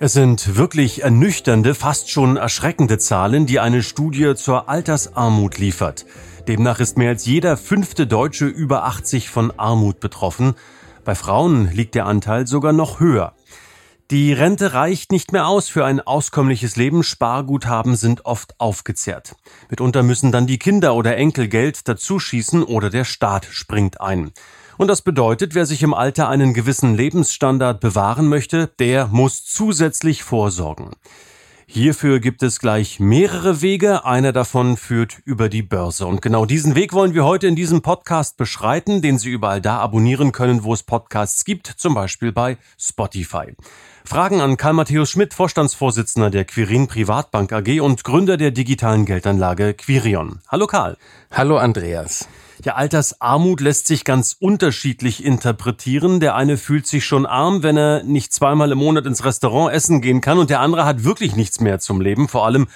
Es sind wirklich ernüchternde, fast schon erschreckende Zahlen, die eine Studie zur Altersarmut liefert. Demnach ist mehr als jeder fünfte Deutsche über 80 von Armut betroffen. Bei Frauen liegt der Anteil sogar noch höher. Die Rente reicht nicht mehr aus für ein auskömmliches Leben, Sparguthaben sind oft aufgezehrt. Mitunter müssen dann die Kinder oder Enkel Geld dazuschießen oder der Staat springt ein. Und das bedeutet, wer sich im Alter einen gewissen Lebensstandard bewahren möchte, der muss zusätzlich vorsorgen. Hierfür gibt es gleich mehrere Wege. Einer davon führt über die Börse. Und genau diesen Weg wollen wir heute in diesem Podcast beschreiten, den Sie überall da abonnieren können, wo es Podcasts gibt, zum Beispiel bei Spotify. Fragen an Karl Matthäus Schmidt, Vorstandsvorsitzender der Quirin Privatbank AG und Gründer der digitalen Geldanlage Quirion. Hallo Karl. Hallo Andreas. Ja, Altersarmut lässt sich ganz unterschiedlich interpretieren. Der eine fühlt sich schon arm, wenn er nicht zweimal im Monat ins Restaurant essen gehen kann und der andere hat wirklich nichts mehr zum Leben, vor allem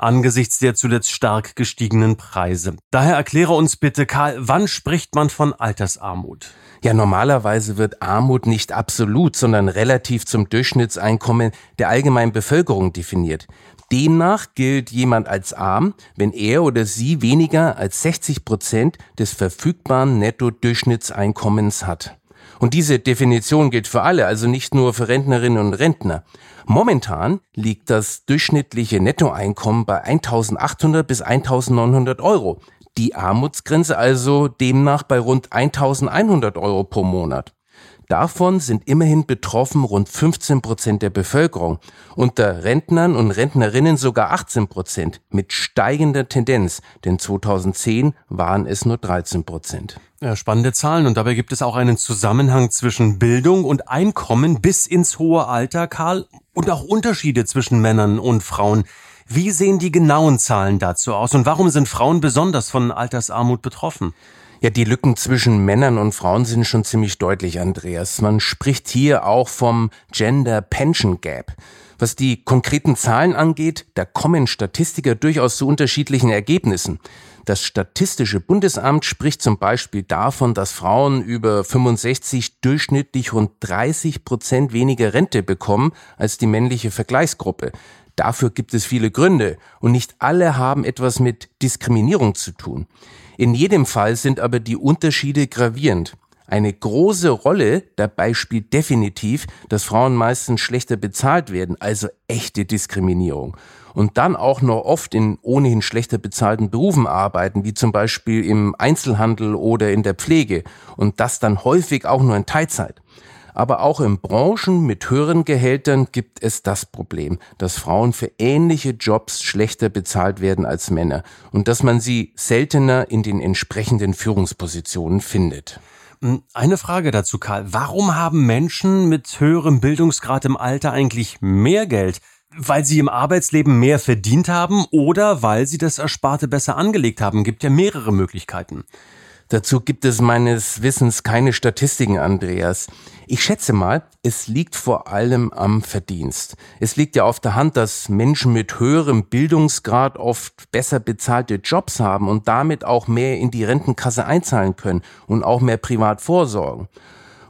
angesichts der zuletzt stark gestiegenen Preise. Daher erkläre uns bitte, Karl, wann spricht man von Altersarmut? Ja, normalerweise wird Armut nicht absolut, sondern relativ zum Durchschnittseinkommen der allgemeinen Bevölkerung definiert. Demnach gilt jemand als arm, wenn er oder sie weniger als 60 Prozent des verfügbaren Netto-Durchschnittseinkommens hat. Und diese Definition gilt für alle, also nicht nur für Rentnerinnen und Rentner. Momentan liegt das durchschnittliche Nettoeinkommen bei 1800 bis 1900 Euro. Die Armutsgrenze also demnach bei rund 1100 Euro pro Monat. Davon sind immerhin betroffen rund 15 Prozent der Bevölkerung, unter Rentnern und Rentnerinnen sogar 18 Prozent, mit steigender Tendenz, denn 2010 waren es nur 13 Prozent. Ja, spannende Zahlen und dabei gibt es auch einen Zusammenhang zwischen Bildung und Einkommen bis ins hohe Alter, Karl, und auch Unterschiede zwischen Männern und Frauen. Wie sehen die genauen Zahlen dazu aus und warum sind Frauen besonders von Altersarmut betroffen? Ja, die Lücken zwischen Männern und Frauen sind schon ziemlich deutlich, Andreas. Man spricht hier auch vom Gender Pension Gap. Was die konkreten Zahlen angeht, da kommen Statistiker durchaus zu unterschiedlichen Ergebnissen. Das Statistische Bundesamt spricht zum Beispiel davon, dass Frauen über 65 durchschnittlich rund 30 Prozent weniger Rente bekommen als die männliche Vergleichsgruppe. Dafür gibt es viele Gründe und nicht alle haben etwas mit Diskriminierung zu tun. In jedem Fall sind aber die Unterschiede gravierend. Eine große Rolle dabei spielt definitiv, dass Frauen meistens schlechter bezahlt werden, also echte Diskriminierung. Und dann auch noch oft in ohnehin schlechter bezahlten Berufen arbeiten, wie zum Beispiel im Einzelhandel oder in der Pflege. Und das dann häufig auch nur in Teilzeit. Aber auch in Branchen mit höheren Gehältern gibt es das Problem, dass Frauen für ähnliche Jobs schlechter bezahlt werden als Männer und dass man sie seltener in den entsprechenden Führungspositionen findet. Hm, eine Frage dazu, Karl. Warum haben Menschen mit höherem Bildungsgrad im Alter eigentlich mehr Geld? Weil sie im Arbeitsleben mehr verdient haben oder weil sie das Ersparte besser angelegt haben? Gibt ja mehrere Möglichkeiten. Dazu gibt es meines Wissens keine Statistiken, Andreas. Ich schätze mal, es liegt vor allem am Verdienst. Es liegt ja auf der Hand, dass Menschen mit höherem Bildungsgrad oft besser bezahlte Jobs haben und damit auch mehr in die Rentenkasse einzahlen können und auch mehr privat vorsorgen.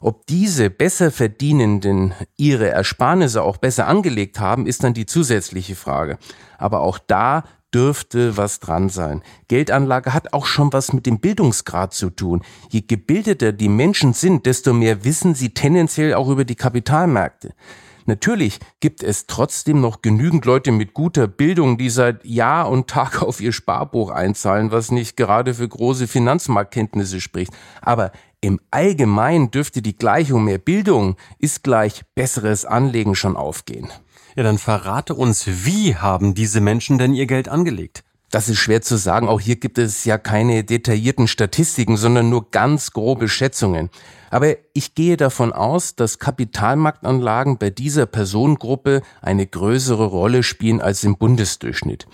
Ob diese besser Verdienenden ihre Ersparnisse auch besser angelegt haben, ist dann die zusätzliche Frage. Aber auch da dürfte was dran sein. Geldanlage hat auch schon was mit dem Bildungsgrad zu tun. Je gebildeter die Menschen sind, desto mehr wissen sie tendenziell auch über die Kapitalmärkte. Natürlich gibt es trotzdem noch genügend Leute mit guter Bildung, die seit Jahr und Tag auf ihr Sparbuch einzahlen, was nicht gerade für große Finanzmarktkenntnisse spricht. Aber im Allgemeinen dürfte die Gleichung mehr Bildung ist gleich besseres Anlegen schon aufgehen. Ja, dann verrate uns, wie haben diese Menschen denn ihr Geld angelegt? Das ist schwer zu sagen. Auch hier gibt es ja keine detaillierten Statistiken, sondern nur ganz grobe Schätzungen. Aber ich gehe davon aus, dass Kapitalmarktanlagen bei dieser Personengruppe eine größere Rolle spielen als im Bundesdurchschnitt.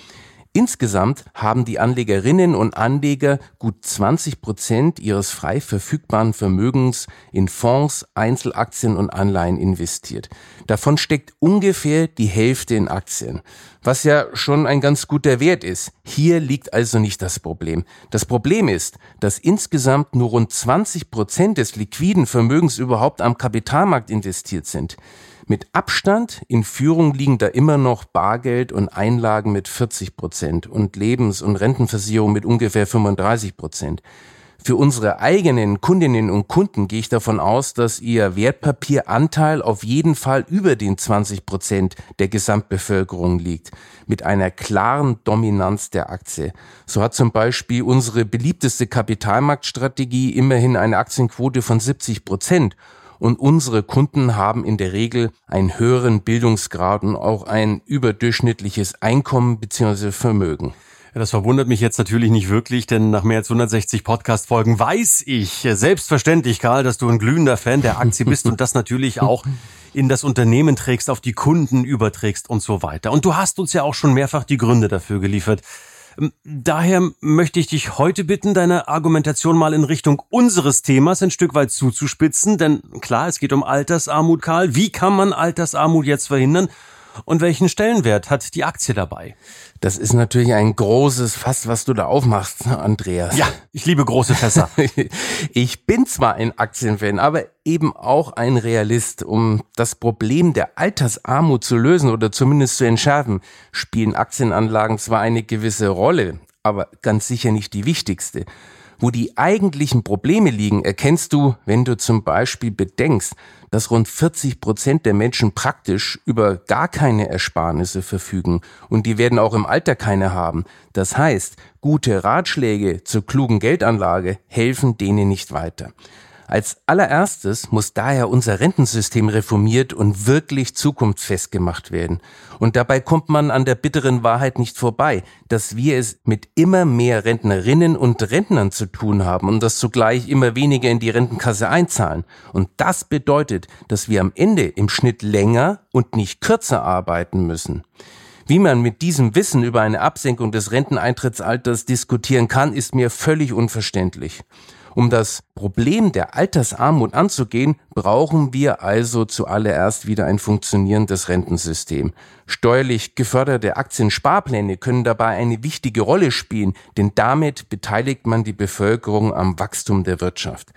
Insgesamt haben die Anlegerinnen und Anleger gut 20 Prozent ihres frei verfügbaren Vermögens in Fonds, Einzelaktien und Anleihen investiert. Davon steckt ungefähr die Hälfte in Aktien, was ja schon ein ganz guter Wert ist. Hier liegt also nicht das Problem. Das Problem ist, dass insgesamt nur rund 20 Prozent des liquiden Vermögens überhaupt am Kapitalmarkt investiert sind. Mit Abstand in Führung liegen da immer noch Bargeld und Einlagen mit 40 Prozent und Lebens- und Rentenversicherung mit ungefähr 35 Prozent. Für unsere eigenen Kundinnen und Kunden gehe ich davon aus, dass ihr Wertpapieranteil auf jeden Fall über den 20 Prozent der Gesamtbevölkerung liegt, mit einer klaren Dominanz der Aktie. So hat zum Beispiel unsere beliebteste Kapitalmarktstrategie immerhin eine Aktienquote von 70 Prozent und unsere Kunden haben in der Regel einen höheren Bildungsgrad und auch ein überdurchschnittliches Einkommen bzw. Vermögen. das verwundert mich jetzt natürlich nicht wirklich, denn nach mehr als 160 Podcast-Folgen weiß ich selbstverständlich, Karl, dass du ein glühender Fan der Aktie bist und das natürlich auch in das Unternehmen trägst, auf die Kunden überträgst und so weiter. Und du hast uns ja auch schon mehrfach die Gründe dafür geliefert. Ähm, daher möchte ich dich heute bitten, deine Argumentation mal in Richtung unseres Themas ein Stück weit zuzuspitzen, denn klar, es geht um Altersarmut, Karl. Wie kann man Altersarmut jetzt verhindern? Und welchen Stellenwert hat die Aktie dabei? Das ist natürlich ein großes Fass, was du da aufmachst, Andreas. Ja, ich liebe große Fässer. ich bin zwar ein Aktienfan, aber eben auch ein Realist. Um das Problem der Altersarmut zu lösen oder zumindest zu entschärfen, spielen Aktienanlagen zwar eine gewisse Rolle, aber ganz sicher nicht die wichtigste. Wo die eigentlichen Probleme liegen, erkennst du, wenn du zum Beispiel bedenkst, dass rund 40 Prozent der Menschen praktisch über gar keine Ersparnisse verfügen und die werden auch im Alter keine haben. Das heißt, gute Ratschläge zur klugen Geldanlage helfen denen nicht weiter. Als allererstes muss daher unser Rentensystem reformiert und wirklich zukunftsfest gemacht werden. Und dabei kommt man an der bitteren Wahrheit nicht vorbei, dass wir es mit immer mehr Rentnerinnen und Rentnern zu tun haben und dass zugleich immer weniger in die Rentenkasse einzahlen. Und das bedeutet, dass wir am Ende im Schnitt länger und nicht kürzer arbeiten müssen. Wie man mit diesem Wissen über eine Absenkung des Renteneintrittsalters diskutieren kann, ist mir völlig unverständlich. Um das Problem der Altersarmut anzugehen, brauchen wir also zuallererst wieder ein funktionierendes Rentensystem. Steuerlich geförderte Aktiensparpläne können dabei eine wichtige Rolle spielen, denn damit beteiligt man die Bevölkerung am Wachstum der Wirtschaft.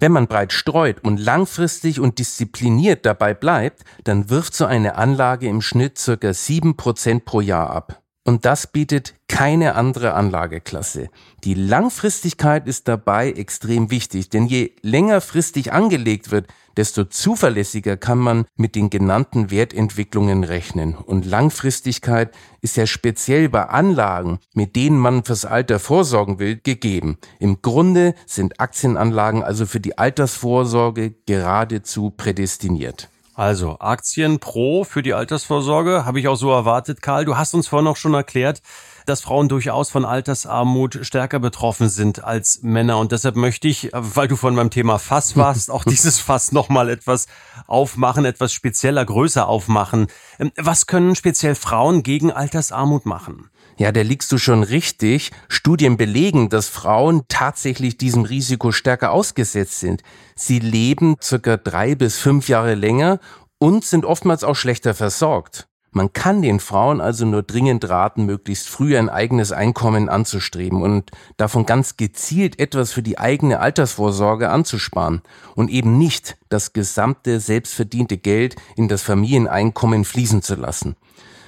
Wenn man breit streut und langfristig und diszipliniert dabei bleibt, dann wirft so eine Anlage im Schnitt circa sieben Prozent pro Jahr ab. Und das bietet keine andere Anlageklasse. Die Langfristigkeit ist dabei extrem wichtig, denn je längerfristig angelegt wird, desto zuverlässiger kann man mit den genannten Wertentwicklungen rechnen. Und Langfristigkeit ist ja speziell bei Anlagen, mit denen man fürs Alter vorsorgen will, gegeben. Im Grunde sind Aktienanlagen also für die Altersvorsorge geradezu prädestiniert. Also Aktien pro für die Altersvorsorge, habe ich auch so erwartet, Karl. Du hast uns vorhin auch schon erklärt, dass Frauen durchaus von Altersarmut stärker betroffen sind als Männer. Und deshalb möchte ich, weil du von meinem Thema Fass warst, auch dieses Fass nochmal etwas aufmachen, etwas spezieller, größer aufmachen. Ähm, was können speziell Frauen gegen Altersarmut machen? Ja, da liegst du schon richtig. Studien belegen, dass Frauen tatsächlich diesem Risiko stärker ausgesetzt sind. Sie leben circa drei bis fünf Jahre länger und sind oftmals auch schlechter versorgt. Man kann den Frauen also nur dringend raten, möglichst früh ein eigenes Einkommen anzustreben und davon ganz gezielt etwas für die eigene Altersvorsorge anzusparen und eben nicht das gesamte selbstverdiente Geld in das Familieneinkommen fließen zu lassen.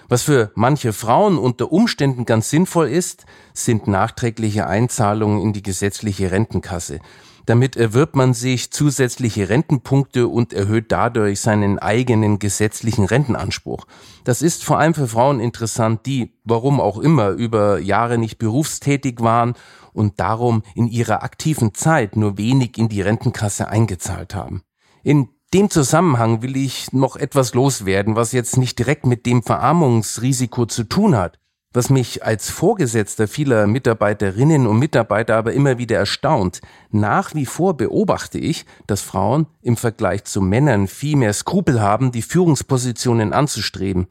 Was für manche Frauen unter Umständen ganz sinnvoll ist, sind nachträgliche Einzahlungen in die gesetzliche Rentenkasse. Damit erwirbt man sich zusätzliche Rentenpunkte und erhöht dadurch seinen eigenen gesetzlichen Rentenanspruch. Das ist vor allem für Frauen interessant, die, warum auch immer, über Jahre nicht berufstätig waren und darum in ihrer aktiven Zeit nur wenig in die Rentenkasse eingezahlt haben. In dem Zusammenhang will ich noch etwas loswerden, was jetzt nicht direkt mit dem Verarmungsrisiko zu tun hat, was mich als Vorgesetzter vieler Mitarbeiterinnen und Mitarbeiter aber immer wieder erstaunt. Nach wie vor beobachte ich, dass Frauen im Vergleich zu Männern viel mehr Skrupel haben, die Führungspositionen anzustreben.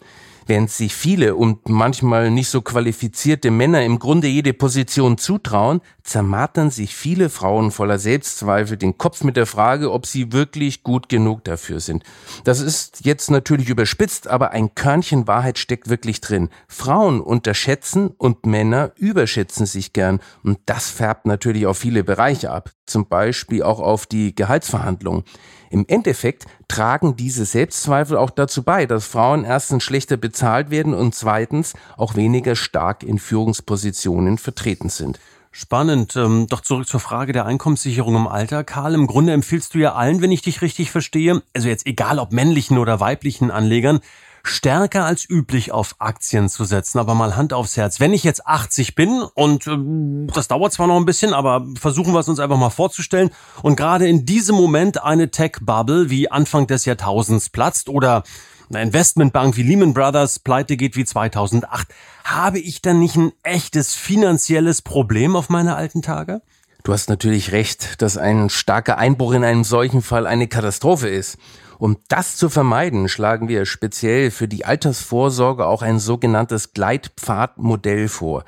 Während sich viele und manchmal nicht so qualifizierte Männer im Grunde jede Position zutrauen, zermartern sich viele Frauen voller Selbstzweifel den Kopf mit der Frage, ob sie wirklich gut genug dafür sind. Das ist jetzt natürlich überspitzt, aber ein Körnchen Wahrheit steckt wirklich drin. Frauen unterschätzen und Männer überschätzen sich gern und das färbt natürlich auf viele Bereiche ab, zum Beispiel auch auf die Gehaltsverhandlungen. Im Endeffekt tragen diese Selbstzweifel auch dazu bei, dass Frauen erstens schlechter bezahlt werden und zweitens auch weniger stark in Führungspositionen vertreten sind. Spannend. Ähm, doch zurück zur Frage der Einkommenssicherung im Alter. Karl, im Grunde empfiehlst du ja allen, wenn ich dich richtig verstehe, also jetzt egal ob männlichen oder weiblichen Anlegern, stärker als üblich auf Aktien zu setzen. Aber mal Hand aufs Herz. Wenn ich jetzt 80 bin und äh, das dauert zwar noch ein bisschen, aber versuchen wir es uns einfach mal vorzustellen und gerade in diesem Moment eine Tech-Bubble wie Anfang des Jahrtausends platzt oder eine Investmentbank wie Lehman Brothers pleite geht wie 2008, habe ich dann nicht ein echtes finanzielles Problem auf meine alten Tage? Du hast natürlich recht, dass ein starker Einbruch in einem solchen Fall eine Katastrophe ist. Um das zu vermeiden, schlagen wir speziell für die Altersvorsorge auch ein sogenanntes Gleitpfadmodell vor.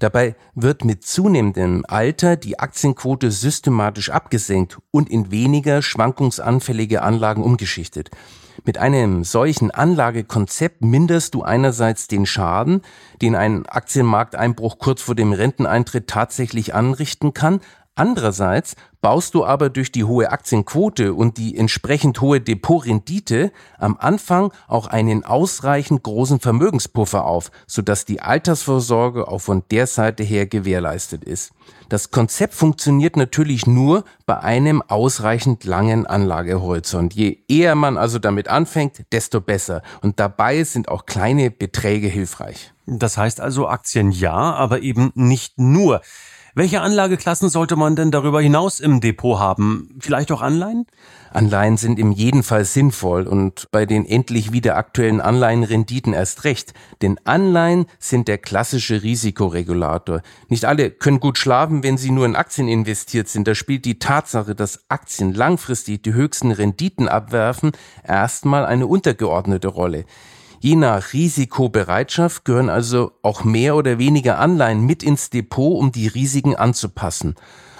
Dabei wird mit zunehmendem Alter die Aktienquote systematisch abgesenkt und in weniger schwankungsanfällige Anlagen umgeschichtet. Mit einem solchen Anlagekonzept minderst du einerseits den Schaden, den ein Aktienmarkteinbruch kurz vor dem Renteneintritt tatsächlich anrichten kann, Andererseits baust du aber durch die hohe Aktienquote und die entsprechend hohe Depotrendite am Anfang auch einen ausreichend großen Vermögenspuffer auf, sodass die Altersvorsorge auch von der Seite her gewährleistet ist. Das Konzept funktioniert natürlich nur bei einem ausreichend langen Anlagehorizont. Je eher man also damit anfängt, desto besser. Und dabei sind auch kleine Beträge hilfreich. Das heißt also Aktien ja, aber eben nicht nur. Welche Anlageklassen sollte man denn darüber hinaus im Depot haben? Vielleicht auch Anleihen? Anleihen sind im jeden Fall sinnvoll und bei den endlich wieder aktuellen Anleihenrenditen erst recht. Denn Anleihen sind der klassische Risikoregulator. Nicht alle können gut schlafen, wenn sie nur in Aktien investiert sind. Da spielt die Tatsache, dass Aktien langfristig die höchsten Renditen abwerfen, erstmal eine untergeordnete Rolle. Je nach Risikobereitschaft gehören also auch mehr oder weniger Anleihen mit ins Depot, um die Risiken anzupassen.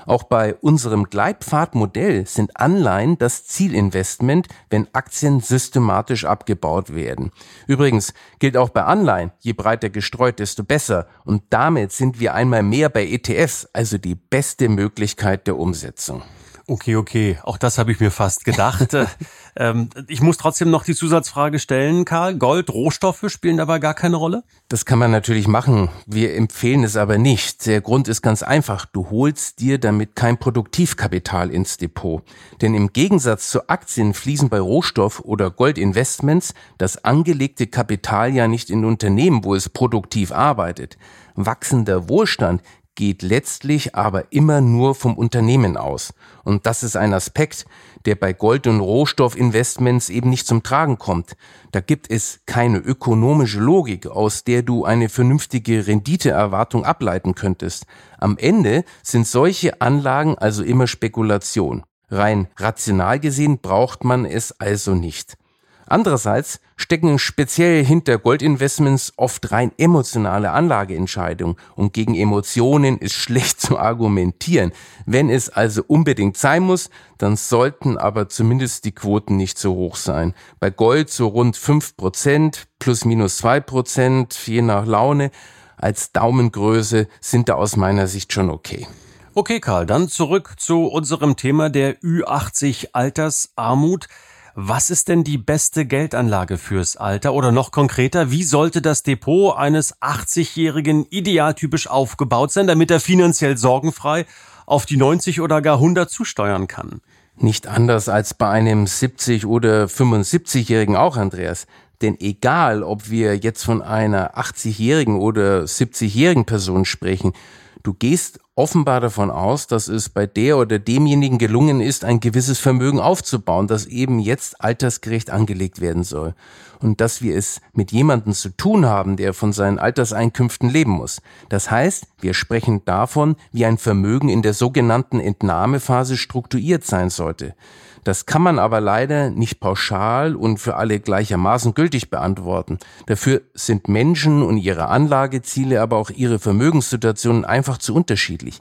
Auch bei unserem Gleitpfadmodell sind Anleihen das Zielinvestment, wenn Aktien systematisch abgebaut werden. Übrigens gilt auch bei Anleihen, je breiter gestreut, desto besser. Und damit sind wir einmal mehr bei ETFs, also die beste Möglichkeit der Umsetzung. Okay, okay, auch das habe ich mir fast gedacht. ähm, ich muss trotzdem noch die Zusatzfrage stellen, Karl. Gold, Rohstoffe spielen dabei gar keine Rolle? Das kann man natürlich machen. Wir empfehlen es aber nicht. Der Grund ist ganz einfach. Du holst dir damit kein Produktivkapital ins Depot. Denn im Gegensatz zu Aktien fließen bei Rohstoff- oder Goldinvestments das angelegte Kapital ja nicht in Unternehmen, wo es produktiv arbeitet. Wachsender Wohlstand geht letztlich aber immer nur vom Unternehmen aus. Und das ist ein Aspekt, der bei Gold- und Rohstoffinvestments eben nicht zum Tragen kommt. Da gibt es keine ökonomische Logik, aus der du eine vernünftige Renditeerwartung ableiten könntest. Am Ende sind solche Anlagen also immer Spekulation. Rein rational gesehen braucht man es also nicht. Andererseits stecken speziell hinter Goldinvestments oft rein emotionale Anlageentscheidungen und gegen Emotionen ist schlecht zu argumentieren. Wenn es also unbedingt sein muss, dann sollten aber zumindest die Quoten nicht so hoch sein. Bei Gold so rund fünf Prozent plus minus zwei Prozent, je nach Laune. Als Daumengröße sind da aus meiner Sicht schon okay. Okay, Karl, dann zurück zu unserem Thema der Ü80 Altersarmut. Was ist denn die beste Geldanlage fürs Alter? Oder noch konkreter, wie sollte das Depot eines 80-Jährigen idealtypisch aufgebaut sein, damit er finanziell sorgenfrei auf die 90 oder gar 100 zusteuern kann? Nicht anders als bei einem 70 oder 75-Jährigen auch, Andreas. Denn egal, ob wir jetzt von einer 80-jährigen oder 70-jährigen Person sprechen, du gehst offenbar davon aus, dass es bei der oder demjenigen gelungen ist, ein gewisses Vermögen aufzubauen, das eben jetzt altersgerecht angelegt werden soll. Und dass wir es mit jemandem zu tun haben, der von seinen Alterseinkünften leben muss. Das heißt, wir sprechen davon, wie ein Vermögen in der sogenannten Entnahmephase strukturiert sein sollte. Das kann man aber leider nicht pauschal und für alle gleichermaßen gültig beantworten. Dafür sind Menschen und ihre Anlageziele, aber auch ihre Vermögenssituationen einfach zu unterschiedlich.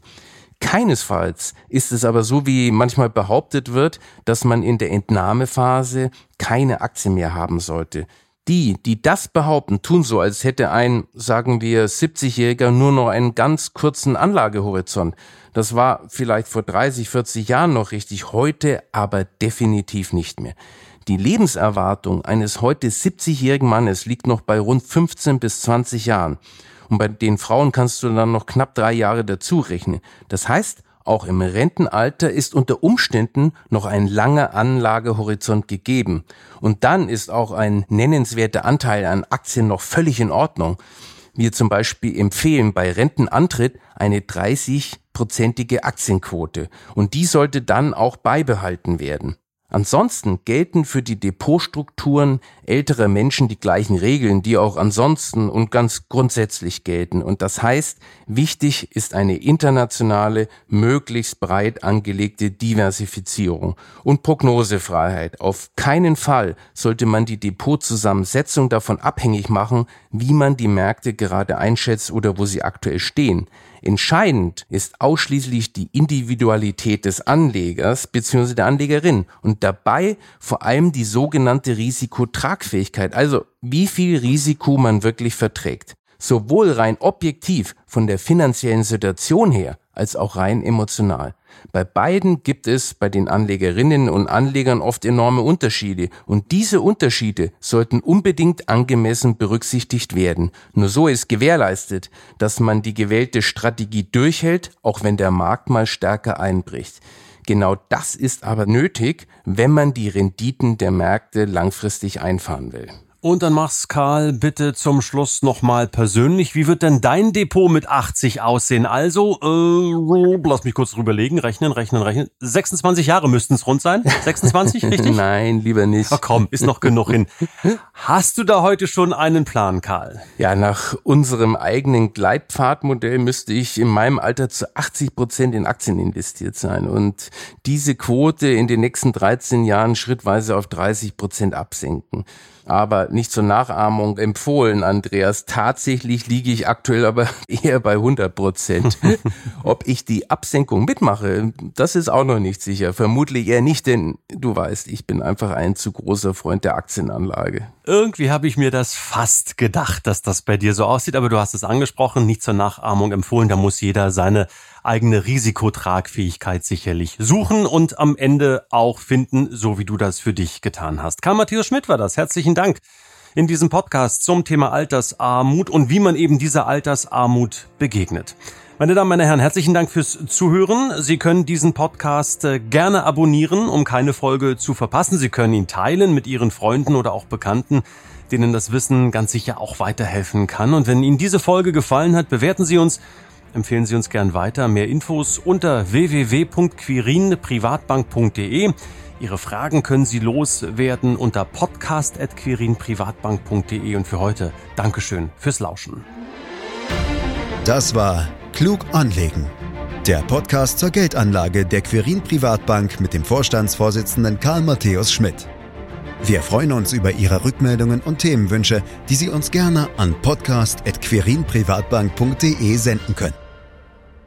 Keinesfalls ist es aber so, wie manchmal behauptet wird, dass man in der Entnahmephase keine Aktien mehr haben sollte. Die, die das behaupten, tun so, als hätte ein, sagen wir, 70-Jähriger nur noch einen ganz kurzen Anlagehorizont. Das war vielleicht vor 30, 40 Jahren noch richtig, heute aber definitiv nicht mehr. Die Lebenserwartung eines heute 70-jährigen Mannes liegt noch bei rund 15 bis 20 Jahren. Und bei den Frauen kannst du dann noch knapp drei Jahre dazu rechnen. Das heißt, auch im Rentenalter ist unter Umständen noch ein langer Anlagehorizont gegeben. Und dann ist auch ein nennenswerter Anteil an Aktien noch völlig in Ordnung. Wir zum Beispiel empfehlen bei Rentenantritt eine 30-prozentige Aktienquote. Und die sollte dann auch beibehalten werden. Ansonsten gelten für die Depotstrukturen älterer Menschen die gleichen Regeln, die auch ansonsten und ganz grundsätzlich gelten. Und das heißt, wichtig ist eine internationale, möglichst breit angelegte Diversifizierung und Prognosefreiheit. Auf keinen Fall sollte man die Depotzusammensetzung davon abhängig machen, wie man die Märkte gerade einschätzt oder wo sie aktuell stehen. Entscheidend ist ausschließlich die Individualität des Anlegers bzw. der Anlegerin und dabei vor allem die sogenannte Risikotragfähigkeit, also wie viel Risiko man wirklich verträgt. Sowohl rein objektiv von der finanziellen Situation her als auch rein emotional. Bei beiden gibt es bei den Anlegerinnen und Anlegern oft enorme Unterschiede und diese Unterschiede sollten unbedingt angemessen berücksichtigt werden. Nur so ist gewährleistet, dass man die gewählte Strategie durchhält, auch wenn der Markt mal stärker einbricht. Genau das ist aber nötig, wenn man die Renditen der Märkte langfristig einfahren will. Und dann mach's Karl bitte zum Schluss nochmal persönlich. Wie wird denn dein Depot mit 80 aussehen? Also, äh, lass mich kurz drüberlegen, rechnen, rechnen, rechnen. 26 Jahre müssten es rund sein? 26, richtig? Nein, lieber nicht. Ach komm, ist noch genug hin. Hast du da heute schon einen Plan, Karl? Ja, nach unserem eigenen Gleitpfadmodell müsste ich in meinem Alter zu 80 Prozent in Aktien investiert sein und diese Quote in den nächsten 13 Jahren schrittweise auf 30 Prozent absenken aber nicht zur Nachahmung empfohlen, Andreas. Tatsächlich liege ich aktuell aber eher bei 100 Prozent. Ob ich die Absenkung mitmache, das ist auch noch nicht sicher. Vermutlich eher nicht, denn du weißt, ich bin einfach ein zu großer Freund der Aktienanlage. Irgendwie habe ich mir das fast gedacht, dass das bei dir so aussieht, aber du hast es angesprochen, nicht zur Nachahmung empfohlen. Da muss jeder seine eigene Risikotragfähigkeit sicherlich suchen und am Ende auch finden, so wie du das für dich getan hast. Karl Matthias Schmidt war das. Herzlichen Dank in diesem Podcast zum Thema Altersarmut und wie man eben dieser Altersarmut begegnet. Meine Damen, meine Herren, herzlichen Dank fürs Zuhören. Sie können diesen Podcast äh, gerne abonnieren, um keine Folge zu verpassen. Sie können ihn teilen mit Ihren Freunden oder auch Bekannten, denen das Wissen ganz sicher auch weiterhelfen kann. Und wenn Ihnen diese Folge gefallen hat, bewerten Sie uns empfehlen Sie uns gern weiter. Mehr Infos unter www.quirinprivatbank.de. Ihre Fragen können Sie loswerden unter podcast.quirinprivatbank.de. Und für heute Dankeschön fürs Lauschen. Das war Klug anlegen. Der Podcast zur Geldanlage der Quirin Privatbank mit dem Vorstandsvorsitzenden Karl Matthäus Schmidt. Wir freuen uns über Ihre Rückmeldungen und Themenwünsche, die Sie uns gerne an podcast.querinprivatbank.de senden können.